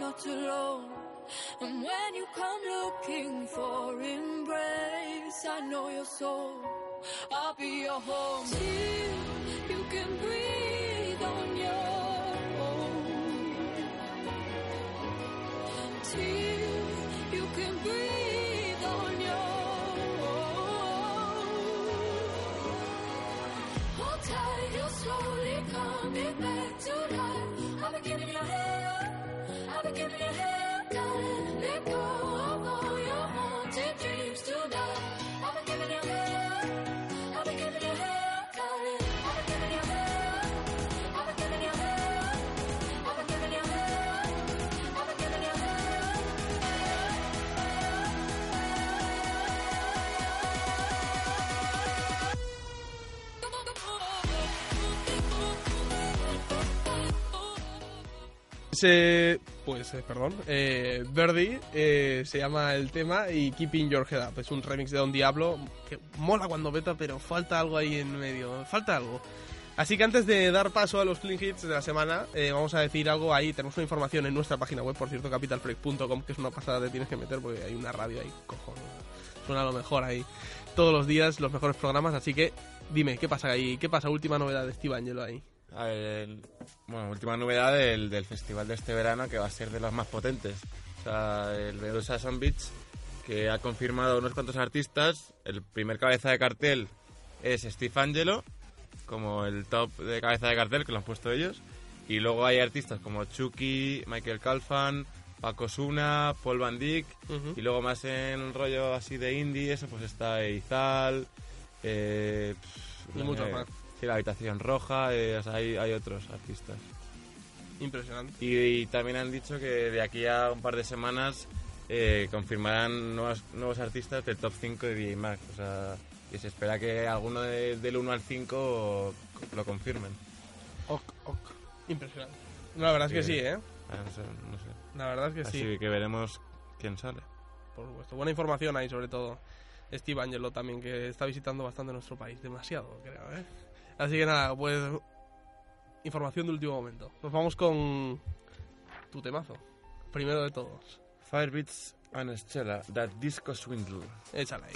not alone. And when you come looking for embrace, I know your soul. I'll be your home. Till you can breathe on your own. Till you can breathe on your own. Hold tight, you're slowly coming back Pues, eh, perdón. Eh, Birdie eh, se llama el tema y Keeping Your Head Up. Es un remix de Don Diablo que mola cuando beta, pero falta algo ahí en medio. Falta algo. Así que antes de dar paso a los clean hits de la semana, eh, vamos a decir algo ahí. Tenemos una información en nuestra página web, por cierto, capitalfreak.com, que es una pasada, te tienes que meter porque hay una radio ahí, cojones. Suena lo mejor ahí. Todos los días, los mejores programas. Así que dime, ¿qué pasa ahí? ¿Qué pasa? Última novedad de Steve Angelo ahí. A ver, bueno, última novedad del, del festival de este verano que va a ser de las más potentes. O sea, el Medusa Sun Beach, que ha confirmado unos cuantos artistas. El primer cabeza de cartel es Steve Angelo, como el top de cabeza de cartel que lo han puesto ellos. Y luego hay artistas como Chucky, Michael Calfan, Paco Suna, Paul Van Dyck. Y luego más en un rollo así de indie, eso pues está Izal, eh, pff, Y no muchos sé, más. Sí, la habitación roja, eh, o sea, hay, hay otros artistas. Impresionante. Y, y también han dicho que de aquí a un par de semanas eh, confirmarán nuevos, nuevos artistas del top 5 de DJ Mag. O sea, y se espera que alguno de- del 1 al 5 lo confirmen. Ok, ok. Impresionante. La verdad es que Sí. ¿eh? Ah, no sé, no sé. La verdad es que Así sí. que veremos quién sale. Por supuesto. Buena información ahí, sobre todo. Steve Angelo también, que está visitando bastante nuestro país. Demasiado, creo, ¿eh? Así que nada, pues. Información de último momento. Nos vamos con. Tu temazo. Primero de todos. Firebeats and Stella, That Disco Swindle. Échala ahí.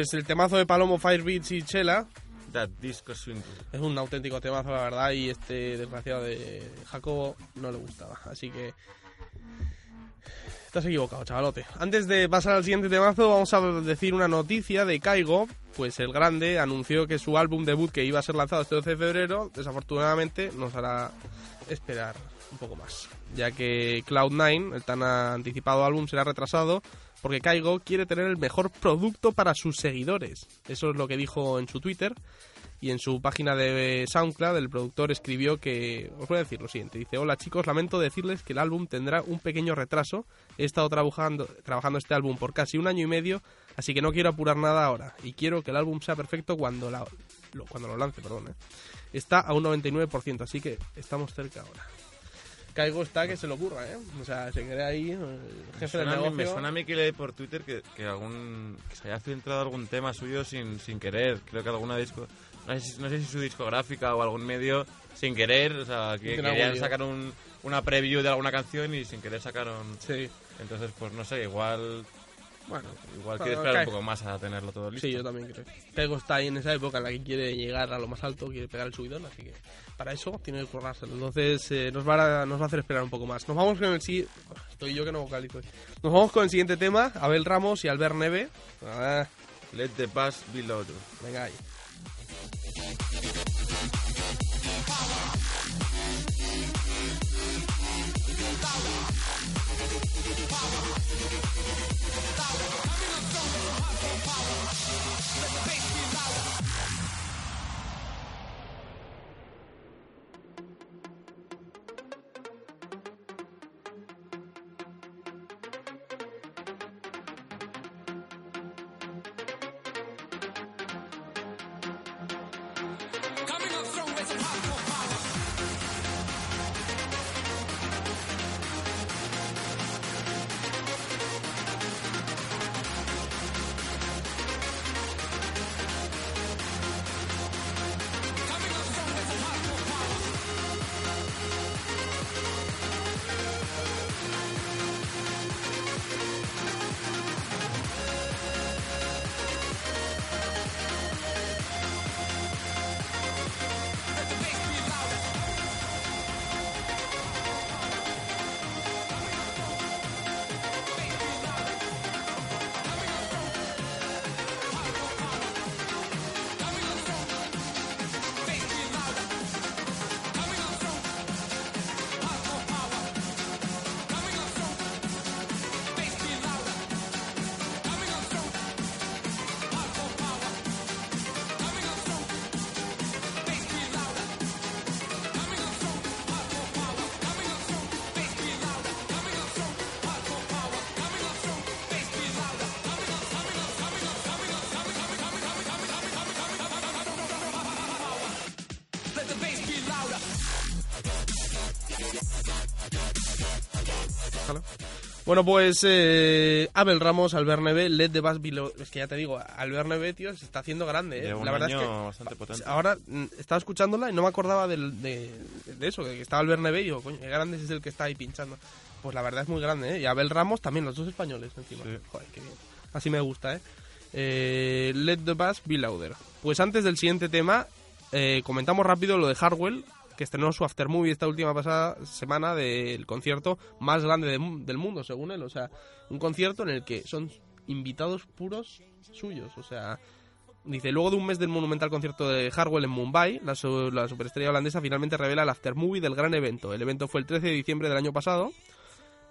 Pues el temazo de Palomo, Firebeats y Chela That Disco Swindle. es un auténtico temazo, la verdad, y este desgraciado de Jacobo no le gustaba. Así que. Estás equivocado, chavalote. Antes de pasar al siguiente temazo, vamos a decir una noticia de Kaigo. Pues el grande anunció que su álbum debut, que iba a ser lanzado este 12 de febrero, desafortunadamente nos hará esperar un poco más. Ya que Cloud9, el tan anticipado álbum, será retrasado porque Kaigo quiere tener el mejor producto para sus seguidores. Eso es lo que dijo en su Twitter. y en su página de SoundCloud el productor escribió que, os voy a decir lo siguiente, dice, hola chicos, lamento decirles que el álbum tendrá un pequeño retraso, he estado trabajando, trabajando este álbum por casi un año y medio, así que no quiero apurar nada ahora, y quiero que el álbum sea perfecto cuando, la- lo, cuando lo lance, perdón, ¿eh? está a un 99%, así que estamos cerca ahora. Caigo está que se lo ocurra, ¿eh? O sea, se queda ahí, eh, jefe a mí, me negocio. suena a mí que leí por Twitter que, que algún que se haya filtrado algún tema suyo sin, sin querer. Creo que alguna disco... No sé, si, no sé si su discográfica o algún medio sin querer, o sea, que Tiene querían sacar un, una preview de alguna canción y sin querer sacaron... Sí, Entonces, pues no sé, igual... bueno. Igual Bueno, quiere esperar cae. un poco más a tenerlo todo listo. Sí, yo también creo. Caigo está ahí en esa época en la que quiere llegar a lo más alto, quiere pegar el subidón, así que para eso tiene que currárselo. Entonces eh, nos, va a, nos va a hacer esperar un poco más. Nos vamos con el siguiente... Estoy yo que no vocalizo. Nos vamos con el siguiente tema, Abel Ramos y Albert Neve. Ah, Let the past be venga ahí. Bueno, pues eh, Abel Ramos, Albert Neve, Let the Bass Es que ya te digo, Albert Neve, tío, se está haciendo grande, ¿eh? La verdad es que bastante potente. ahora mm, estaba escuchándola y no me acordaba del- de, de eso, de que estaba Albert Neve y digo, coño, qué grande es el que está ahí pinchando. Pues la verdad es muy grande, ¿eh? Y Abel Ramos también, los dos españoles encima. Sí. Joder, qué bien. Así me gusta, ¿eh? Eh, Let the Bass Be Louder. Pues antes del siguiente tema, eh, comentamos rápido lo de Hardwell, que estrenó su aftermovie esta última pasada semana del concierto más grande del mundo, según él. O sea, un concierto en el que son invitados puros suyos. O sea, dice, luego de un mes del monumental concierto de Hardwell en Mumbai, la, la superestrella holandesa finalmente revela el aftermovie del gran evento. El evento fue el 13 de diciembre del año pasado,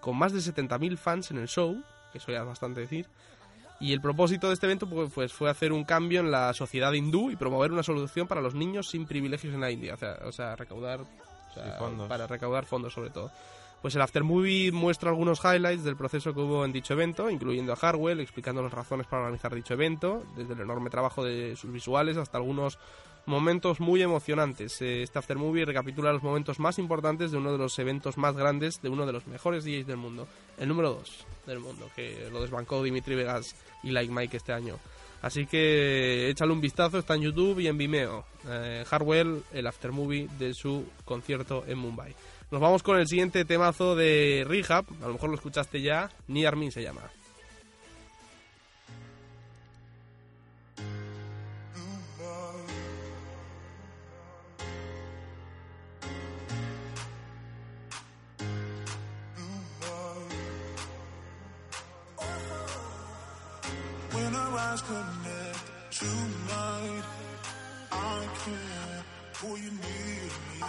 con más de 70.000 fans en el show, que eso ya es bastante decir. Y el propósito de este evento pues, pues, fue hacer un cambio en la sociedad hindú y promover una solución para los niños sin privilegios en la India. O sea, o sea, recaudar o sea, Sí, fondos. para recaudar fondos sobre todo. Pues el Aftermovie muestra algunos highlights del proceso que hubo en dicho evento, incluyendo a Harwell, explicando las razones para organizar dicho evento, desde el enorme trabajo de sus visuales hasta algunos momentos muy emocionantes. Eh, Este Aftermovie recapitula los momentos más importantes de uno de los eventos más grandes de uno de los mejores DJs del mundo, el número 2 del mundo, que lo desbancó Dimitri Vegas y Like Mike este año. Así que échale un vistazo, está en YouTube y en Vimeo. Eh, Harwell, el aftermovie de su concierto en Mumbai. Nos vamos con el siguiente temazo de Rehab, a lo mejor lo escuchaste ya, Near Me se llama. Connect tonight, I can pull you near me.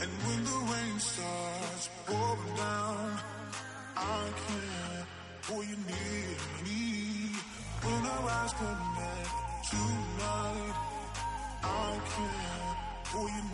And when the rain starts pouring down, I can pull you near me. When our eyes connect tonight, I eyes connect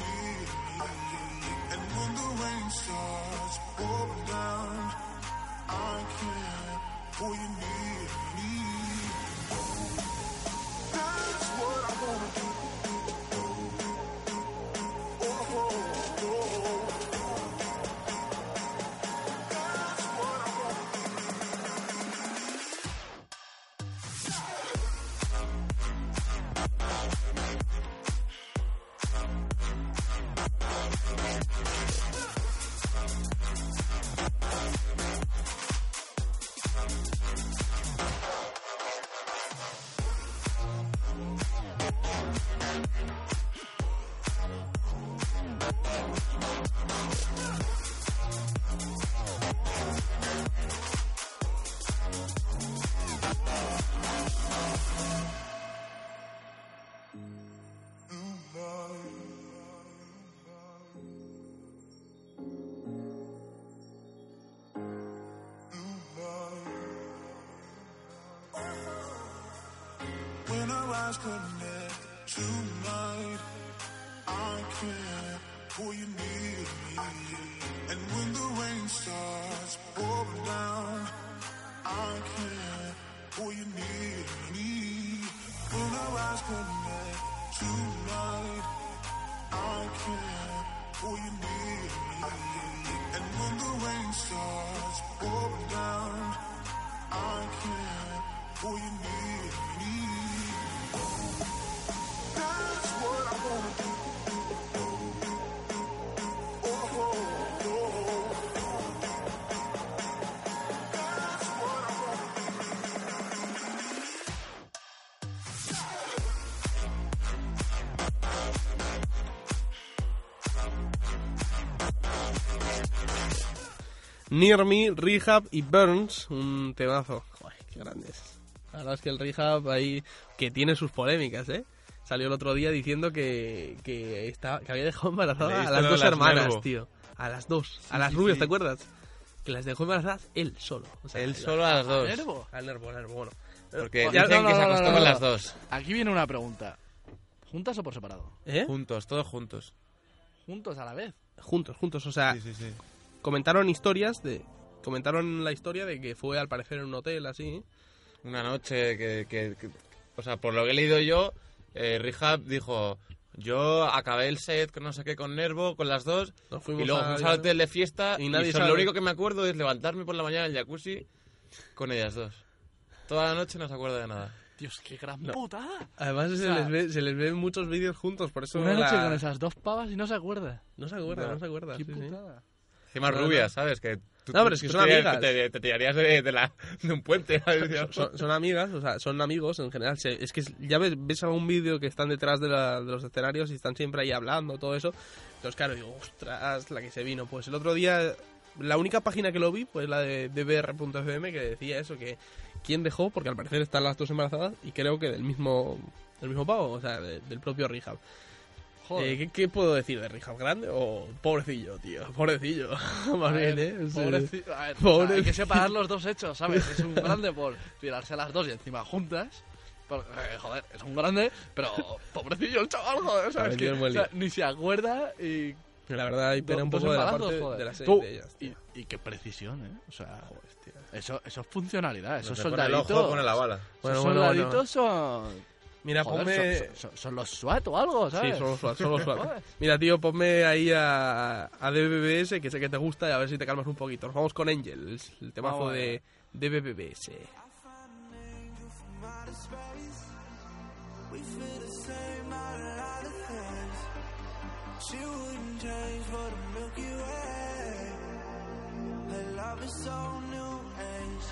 Christmas. Near Me, Rehab y Burns, un temazo. Joder, qué grandes. La verdad es que el Rehab ahí, que tiene sus polémicas, ¿eh? Salió el otro día diciendo que, que, estaba, que había dejado embarazadas a las dos las hermanas, Nervo. tío. A las dos. a las rubias, ¿te acuerdas? Que las dejó embarazadas él solo. O sea, Él solo a las dos. Nervo. Al Nervo, al Nervo, bueno. Porque Ya- dicen no, que se no, no, acostó no, con las dos. Aquí viene una pregunta. ¿Juntas o por separado? ¿Eh? Juntos, todos juntos. Juntos a la vez. Juntos, juntos. O sea, Sí, sí, sí. Comentaron historias de... Comentaron la historia de que fue al parecer en un hotel así. Una noche que, que- que- O sea, por lo que he leído yo, eh, Rehab dijo... Yo acabé el set con no sé qué, con Nervo, con las dos. Nos fuimos y luego a- fuimos al hotel de fiesta. y Y, nadie sabe. lo único que me acuerdo es levantarme por la mañana en el jacuzzi con ellas dos. Toda la noche no se acuerda de nada. Dios, qué gran No. putada. Además se, sea, les ve, se les ven muchos vídeos juntos, por eso Una la- noche con esas dos pavas y no se acuerda. No se acuerda, no, No. se acuerda. Qué sí, sí. Encima No, ¿sabes? Que tú, No, pero es que son te, amigas. Te, te tirarías de, de la, de un puente. Son, son amigas, o sea, son amigos en general. Es que ya ves, ves algún vídeo que están detrás de, la- de los escenarios y están siempre ahí hablando, todo eso. Entonces, claro, digo, ostras, la que se vino. Pues el otro día, la única página que lo vi, pues la de dbr.fm, que decía eso, que quién dejó, porque al parecer están las dos embarazadas y creo que del mismo del mismo pavo, o sea, de- del propio Rehab. Joder. Eh, ¿qué, qué puedo decir de Rehab? ¿Grande o pobrecillo, tío? Pobrecillo. Más bien, ver, ¿eh? Pobreci- a ver, Pobre- o sea, hay que separar los dos hechos, ¿sabes? Es un grande por tirarse las dos y encima juntas. Eh, joder, es un grande, pero pobrecillo el chaval, joder, ¿sabes? Que, o sea, lío. ni se acuerda y... La verdad, pena un poco de la parte joder. de la serie de ellas. y, y qué precisión, ¿eh? O sea, Joder, tío. eso, eso es funcionalidad, esos Se pone el soldaditos... ojo, pone la bala. Bueno, esos bueno, bueno. soldaditos son... Mira, joder, ponme... son, son- son los SWAT o algo, ¿sabes? Sí, son los SWAT, son los SWAT. Mira, tío, ponme ahí a, a DBBS, que sé que te gusta, y a ver si te calmas un poquito. Nos vamos con Angel, el, temazo Vamos de DBBS. Her love is so new age.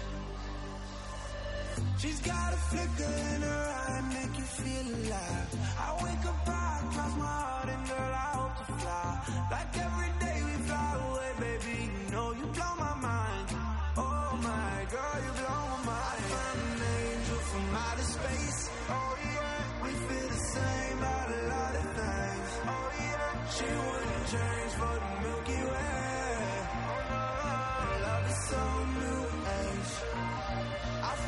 She's got a flicker in her eye, make you feel alive. I wake up, I cross my heart, and girl, I hope to fly. Like every day we fly away, baby. You know you blow my mind. Oh my girl, you blow my mind. I'm an angel from outer space. Oh yeah, we feel the same about a lot of things. Oh yeah, she wouldn't change for the Milky Way. Oh, her love is so new age.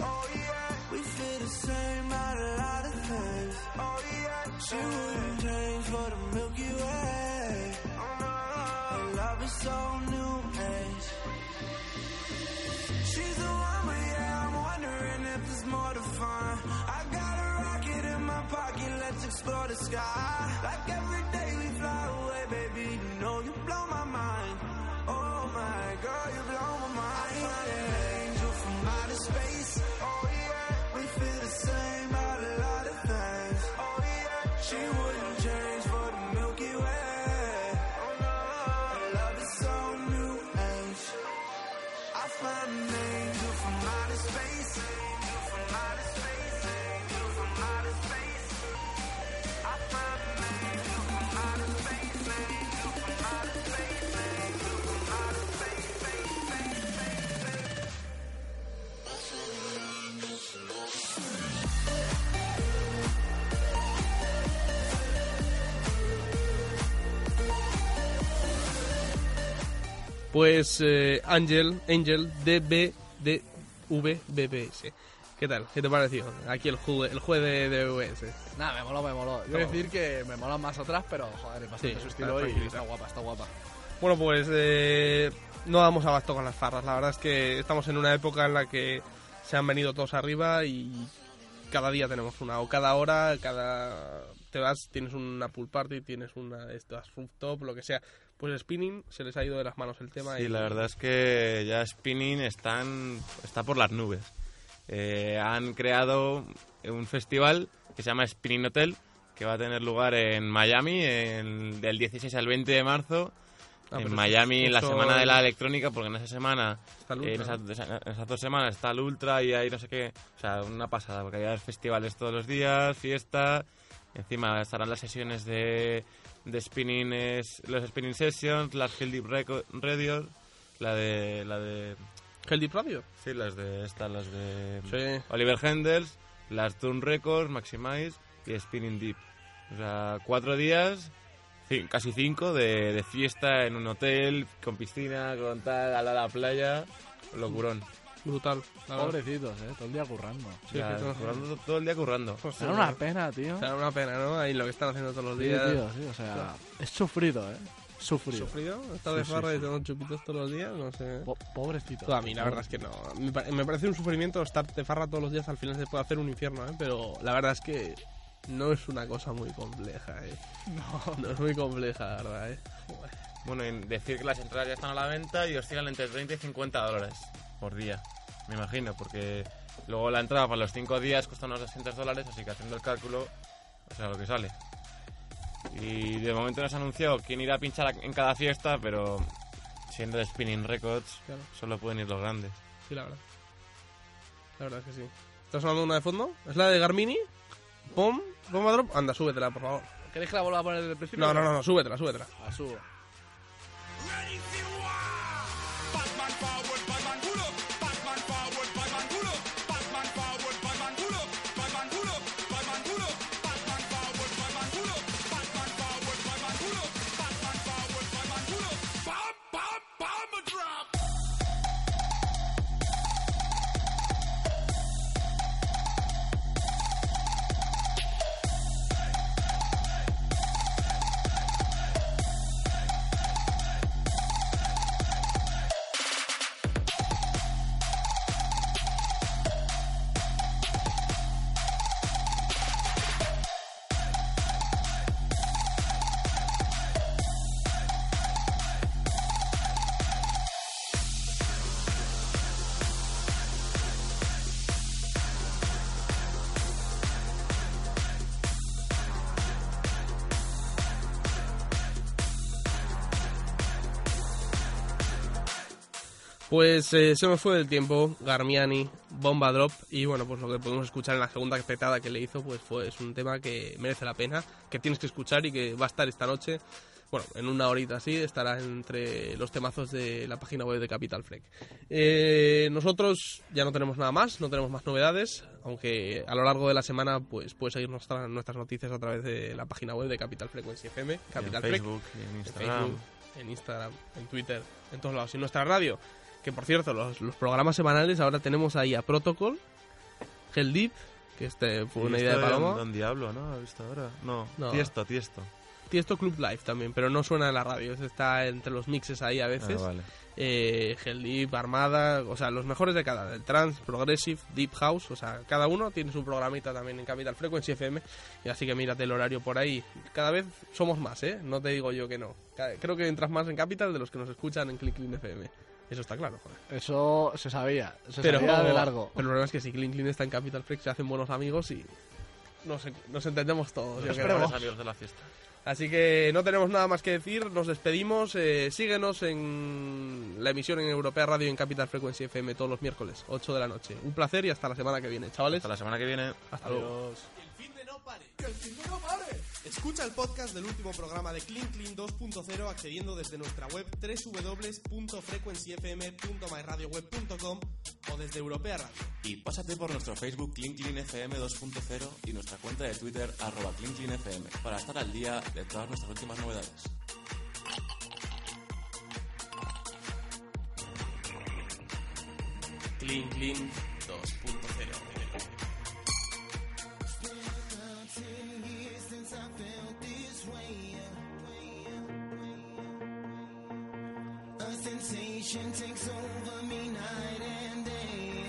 Oh yeah. We feel the same about a lot of things. Oh yeah. She wouldn't change for the Milky Way. Oh no. Love is so new age. She's the one, but yeah, I'm wondering if there's more to find. I got a rocket in my pocket, let's explore the sky. Like every day we fly away, baby, you know Pues eh, Angel, Angel DBDVBBS. ¿Qué tal? ¿Qué te pareció? Aquí el juez, el juez de DVS. Nada, me moló, me moló. Yo decir que me molan más otras, pero joder, es bastante Sí, su está estilo y tranquilita. está guapa, está guapa. Bueno, pues eh, no damos abasto con las farras. La verdad es que estamos en una época en la que se han venido todos arriba y cada día tenemos una. O cada hora, cada... Te vas, tienes una pool party, tienes una... Estas rooftop, lo que sea. Pues spinning se les ha ido de las manos el tema. Sí, y la verdad es que ya Spinning están, está por las nubes. Eh, han creado un festival que se llama Spinning Hotel, que va a tener lugar en Miami en- del 16 al 20 de marzo. Ah, en Miami, en la semana de la electrónica, porque en esa semana, eh, en, Ultra, esas, en esas dos semanas está el Ultra y hay no sé qué. O sea, una pasada, porque hay festivales todos los días, fiesta. Encima estarán las sesiones de, de spinning, es- los spinning sessions, las Hill Deep Radio, la de, la de, ¿El Deep Radio? sí, las de, estas, las de Sí. Oliver Hendels, las Turn Records, Maximize y Spinning Deep. O sea, cuatro días, casi cinco, de, de fiesta en un hotel, con piscina, con tal, de la playa. Locurón. Brutal. la. Pobrecitos, eh, todo el día currando. Sí, Ya, sí, todo- currando todo el día currando. Pues, Era sí, una pena, tío. Sea, una pena, ¿no? Ahí lo que están haciendo todos los Sí, días. tío, sí, o sea, es sufrido, eh. Sufrido. ¿Sufrido? ¿Estar de Sí, sí, farra y tomar chupitos todos los días? No sé. Po- pobrecito. Tú, a mí la verdad es que no. Me, pa- me parece un sufrimiento estar de farra todos los días, al final se puede hacer un infierno, ¿eh? Pero la verdad es que no es una cosa muy compleja, ¿eh? No. No es muy compleja, la verdad, ¿eh? Bueno, y decir que las entradas ya están a la venta y oscilan entre 30 y 50 dólares por día, me imagino, porque luego la entrada para los 5 días cuesta unos 200 dólares, así que haciendo el cálculo, o sea, lo que sale. Y de momento no se ha anunciado quién irá a pinchar en cada fiesta, pero siendo de Spinning Records, Claro. solo pueden ir los grandes. Sí, la verdad. La verdad es que sí. ¿Estás sonando una de fondo? ¿Es la de Garmini? ¿Pom? ¿Bomba Drop? Anda, súbetela, por favor. ¿Queréis que la vuelva a poner desde el principio? No, no, no, no súbetela, súbetela. La subo. Pues eh, se me fue del tiempo, Garmiani, Bomba Drop, y bueno, pues lo que podemos escuchar en la segunda petada que le hizo, pues fue es un tema que merece la pena, que tienes que escuchar y que va a estar esta noche, bueno, en una horita así, estará entre los temazos de la página web de Capital Freak. Eh, nosotros ya no tenemos nada más, no tenemos más novedades, aunque a lo largo de la semana pues puedes seguir nuestra- nuestras noticias a través de la página web de Capital Frequency FM, Y Capital en Freak Facebook, y en en Instagram. Facebook, en Instagram, en Twitter, en todos lados. Y nuestra radio, que por cierto, los, los programas semanales ahora tenemos ahí a Protocol, Hell Deep, que este fue una idea de Paloma. Don, Diablo, ¿no? ¿Has visto ahora? No, No. Tiesto, Tiesto. Tiesto Club Live también, pero no suena en la radio, está entre los mixes ahí a Ah, veces. vale. eh, Hell Deep, Armada, o sea, los mejores de cada, el Trance, Progressive, Deep House, o sea, cada uno tiene su programita también en Capital Frequency FM, y así que mírate el horario por ahí. Cada vez somos más, ¿eh? No te digo yo que no. Creo que entras más en Capital de los que nos escuchan en Click Clean FM. Eso está claro, joder. Eso se sabía. Se Pero, sabía de largo. pero el problema es que si Clean Clean está en Capital Freak se hacen buenos amigos y nos, nos entendemos todos. Los mejores amigos de la fiesta. Así que no tenemos nada más que decir, nos despedimos. eh, síguenos en la emisión en Europea Radio y en Capital Frequency FM todos los miércoles, 8 de la noche. Un placer y hasta la semana que viene, chavales. Hasta la semana que viene. Hasta luego. Que el fin de no pare. Que el fin de no pare. Escucha el podcast del último programa de Clean Clean 2.0 accediendo desde nuestra web www.frequencyfm.myradioweb.com o desde Europea Radio. Y pásate por nuestro Facebook Clean Clean FM 2.0 y nuestra cuenta de Twitter arroba Clean Clean FM para estar al día de todas nuestras últimas novedades. Clean Clean sensation takes over me night and day.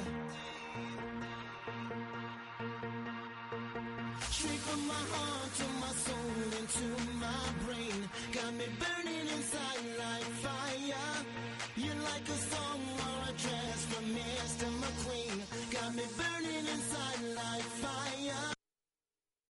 Straight from my heart to my soul into my brain. Got me burning inside like fire. You're like a song or a dress from Mr. McQueen. Got me burning inside like fire.